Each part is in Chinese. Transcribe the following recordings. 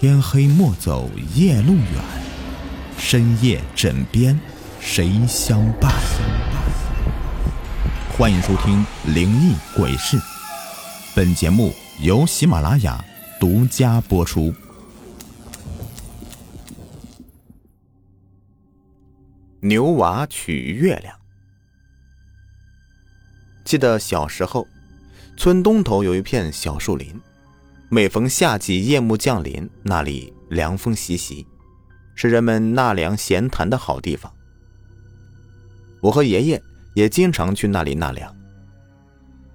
天黑莫走夜路远，深夜枕边谁相伴？欢迎收听《灵异鬼事》，本节目由喜马拉雅独家播出。牛娃娶月亮。记得小时候，村东头有一片小树林。每逢夏季夜幕降临，那里凉风习习，是人们纳凉闲谈的好地方。我和爷爷也经常去那里纳凉。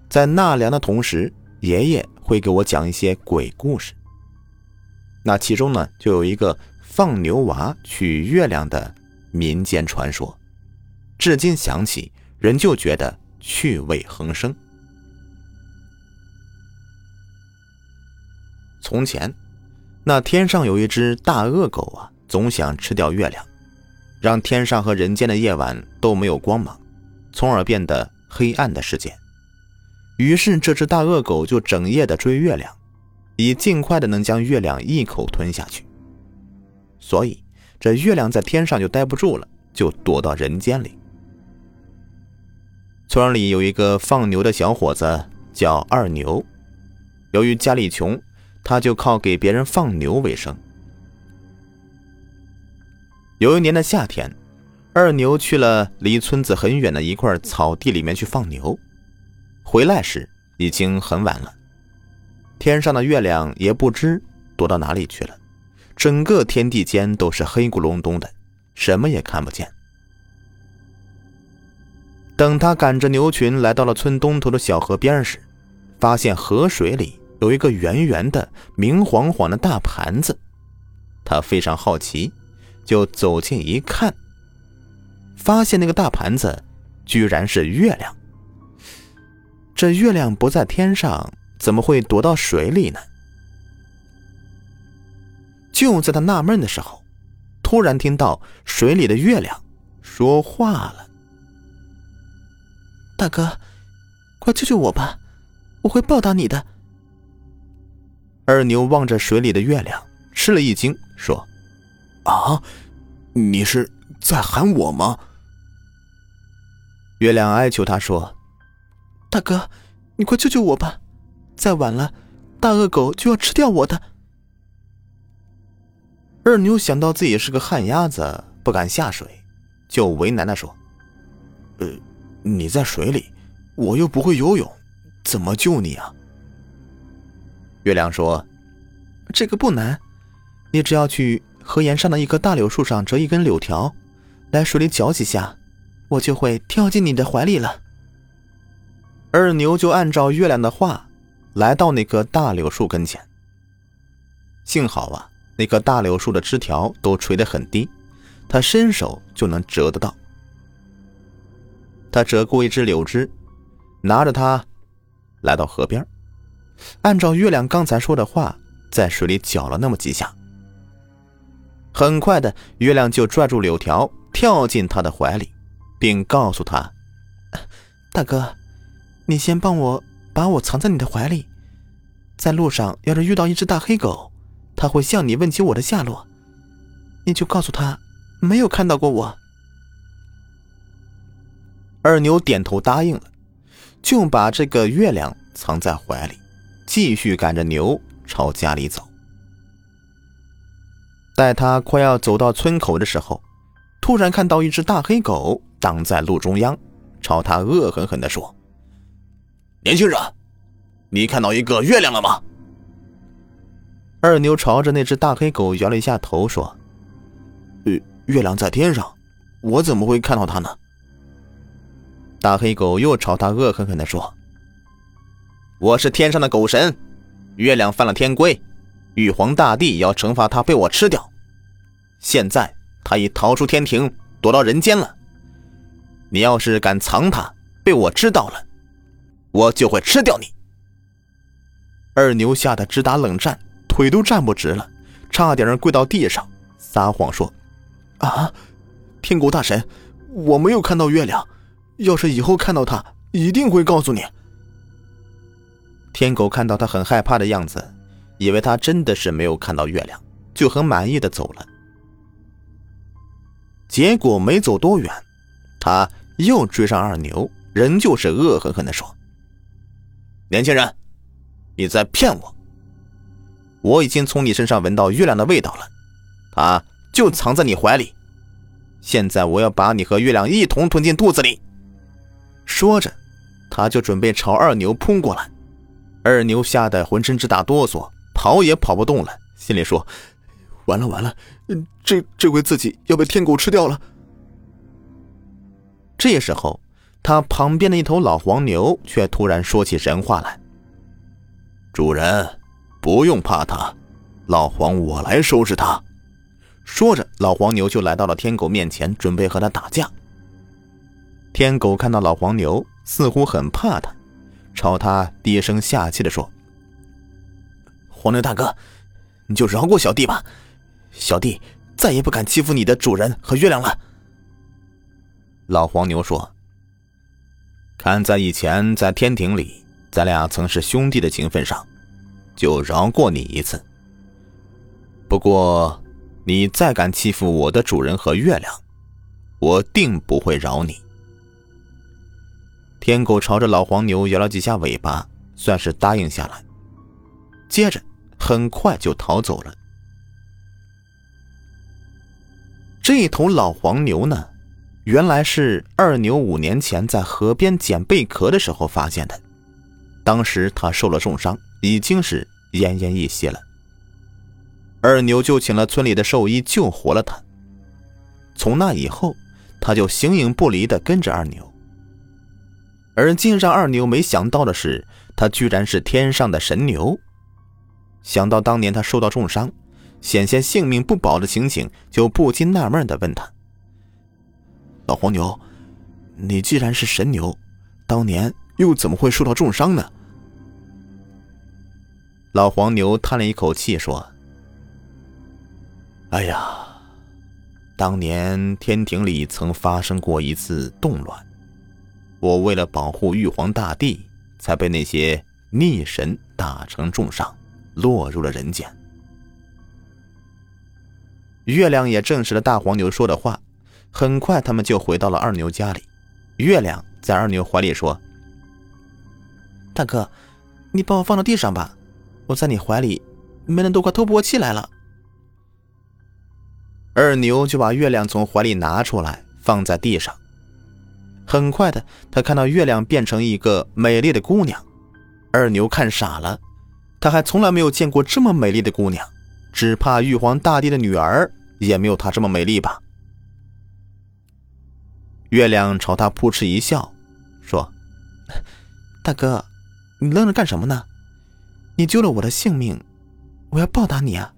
在纳凉的同时，爷爷会给我讲一些鬼故事。那其中呢，就有一个放牛娃取月亮的民间传说，至今想起，人就觉得趣味横生。从前，那天上有一只大恶狗啊，总想吃掉月亮，让天上和人间的夜晚都没有光芒，从而变得黑暗的世界。于是，这只大恶狗就整夜的追月亮，以尽快的能将月亮一口吞下去。所以，这月亮在天上就待不住了，就躲到人间里。村里有一个放牛的小伙子，叫二牛，由于家里穷。他就靠给别人放牛为生。有一年的夏天，二牛去了离村子很远的一块草地里面去放牛，回来时已经很晚了，天上的月亮也不知躲到哪里去了，整个天地间都是黑咕隆咚的，什么也看不见。等他赶着牛群来到了村东头的小河边时，发现河水里。有一个圆圆的、明晃晃的大盘子，他非常好奇，就走近一看，发现那个大盘子居然是月亮。这月亮不在天上，怎么会躲到水里呢？就在他纳闷的时候，突然听到水里的月亮说话了：“大哥，快救救我吧，我会报答你的。”二牛望着水里的月亮，吃了一惊，说：“啊，你是在喊我吗？”月亮哀求他说：“大哥，你快救救我吧，再晚了，大恶狗就要吃掉我的。”二牛想到自己是个旱鸭子，不敢下水，就为难的说：“呃，你在水里，我又不会游泳，怎么救你啊？”月亮说：“这个不难，你只要去河沿上的一棵大柳树上折一根柳条，来水里搅几下，我就会跳进你的怀里了。”二牛就按照月亮的话，来到那棵大柳树跟前。幸好啊，那棵大柳树的枝条都垂得很低，他伸手就能折得到。他折过一只柳枝，拿着它，来到河边。按照月亮刚才说的话，在水里搅了那么几下，很快的，月亮就拽住柳条，跳进他的怀里，并告诉他：“大哥，你先帮我把我藏在你的怀里，在路上要是遇到一只大黑狗，他会向你问起我的下落，你就告诉他没有看到过我。”二牛点头答应了，就把这个月亮藏在怀里。继续赶着牛朝家里走。待他快要走到村口的时候，突然看到一只大黑狗挡在路中央，朝他恶狠狠地说：“年轻人，你看到一个月亮了吗？”二牛朝着那只大黑狗摇了一下头，说：“月，月亮在天上，我怎么会看到它呢？”大黑狗又朝他恶狠狠地说。我是天上的狗神，月亮犯了天规，玉皇大帝要惩罚他被我吃掉。现在他已逃出天庭，躲到人间了。你要是敢藏他，被我知道了，我就会吃掉你。二牛吓得直打冷战，腿都站不直了，差点跪到地上，撒谎说：“啊，天狗大神，我没有看到月亮，要是以后看到他，一定会告诉你。”天狗看到他很害怕的样子，以为他真的是没有看到月亮，就很满意的走了。结果没走多远，他又追上二牛，仍旧是恶狠狠的说：“年轻人，你在骗我！我已经从你身上闻到月亮的味道了，它就藏在你怀里。现在我要把你和月亮一同吞进肚子里。”说着，他就准备朝二牛扑过来。二牛吓得浑身直打哆嗦，跑也跑不动了，心里说：“完了完了，这这回自己要被天狗吃掉了。”这时候，他旁边的一头老黄牛却突然说起神话来：“主人，不用怕他，老黄我来收拾他。”说着，老黄牛就来到了天狗面前，准备和他打架。天狗看到老黄牛，似乎很怕他。朝他低声下气的说：“黄牛大哥，你就饶过小弟吧，小弟再也不敢欺负你的主人和月亮了。”老黄牛说：“看在以前在天庭里咱俩曾是兄弟的情分上，就饶过你一次。不过，你再敢欺负我的主人和月亮，我定不会饶你。”天狗朝着老黄牛摇了几下尾巴，算是答应下来。接着，很快就逃走了。这头老黄牛呢，原来是二牛五年前在河边捡贝壳的时候发现的。当时他受了重伤，已经是奄奄一息了。二牛就请了村里的兽医救活了他。从那以后，他就形影不离的跟着二牛。而竟让二牛没想到的是，他居然是天上的神牛。想到当年他受到重伤，险些性命不保的情景，就不禁纳闷的问他：“老黄牛，你既然是神牛，当年又怎么会受到重伤呢？”老黄牛叹了一口气说：“哎呀，当年天庭里曾发生过一次动乱。”我为了保护玉皇大帝，才被那些逆神打成重伤，落入了人间。月亮也证实了大黄牛说的话。很快，他们就回到了二牛家里。月亮在二牛怀里说：“大哥，你把我放到地上吧，我在你怀里闷得都快透不过气来了。”二牛就把月亮从怀里拿出来，放在地上。很快的，他看到月亮变成一个美丽的姑娘，二牛看傻了，他还从来没有见过这么美丽的姑娘，只怕玉皇大帝的女儿也没有她这么美丽吧。月亮朝他扑哧一笑，说：“大哥，你愣着干什么呢？你救了我的性命，我要报答你啊。”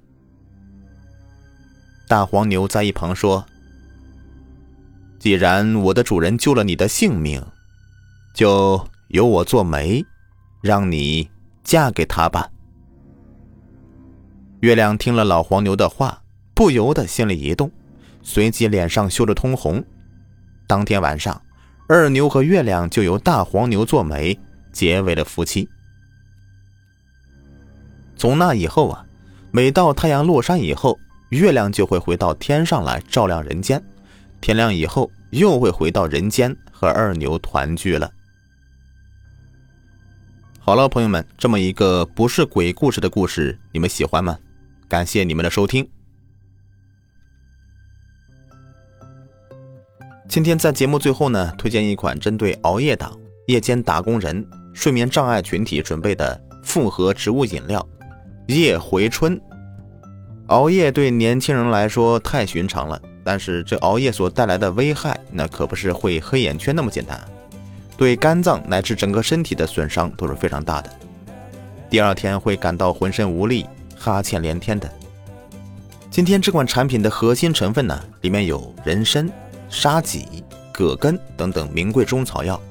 大黄牛在一旁说。既然我的主人救了你的性命，就由我做媒，让你嫁给他吧。月亮听了老黄牛的话，不由得心里一动，随即脸上羞得通红。当天晚上，二牛和月亮就由大黄牛做媒，结为了夫妻。从那以后啊，每到太阳落山以后，月亮就会回到天上来照亮人间。天亮以后，又会回到人间和二牛团聚了。好了，朋友们，这么一个不是鬼故事的故事，你们喜欢吗？感谢你们的收听。今天在节目最后呢，推荐一款针对熬夜党、夜间打工人、睡眠障碍群体准备的复合植物饮料——夜回春。熬夜对年轻人来说太寻常了。但是这熬夜所带来的危害，那可不是会黑眼圈那么简单，对肝脏乃至整个身体的损伤都是非常大的。第二天会感到浑身无力、哈欠连天的。今天这款产品的核心成分呢，里面有人参、沙棘、葛根等等名贵中草药。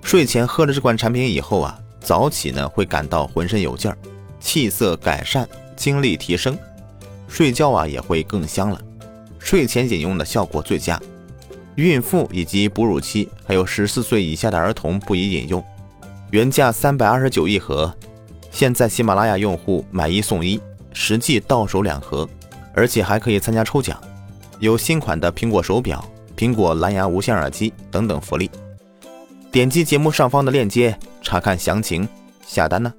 睡前喝了这款产品以后啊，早起呢会感到浑身有劲儿，气色改善，精力提升，睡觉啊也会更香了。睡前饮用的效果最佳。孕妇以及哺乳期还有十四岁以下的儿童不宜饮用原价三百二十九一盒现在喜马拉雅用户买一送一实际到手两盒而且还可以参加抽奖有新款的苹果手表苹果蓝牙无线耳机等等福利。点击节目上方的链接查看详情下单呢。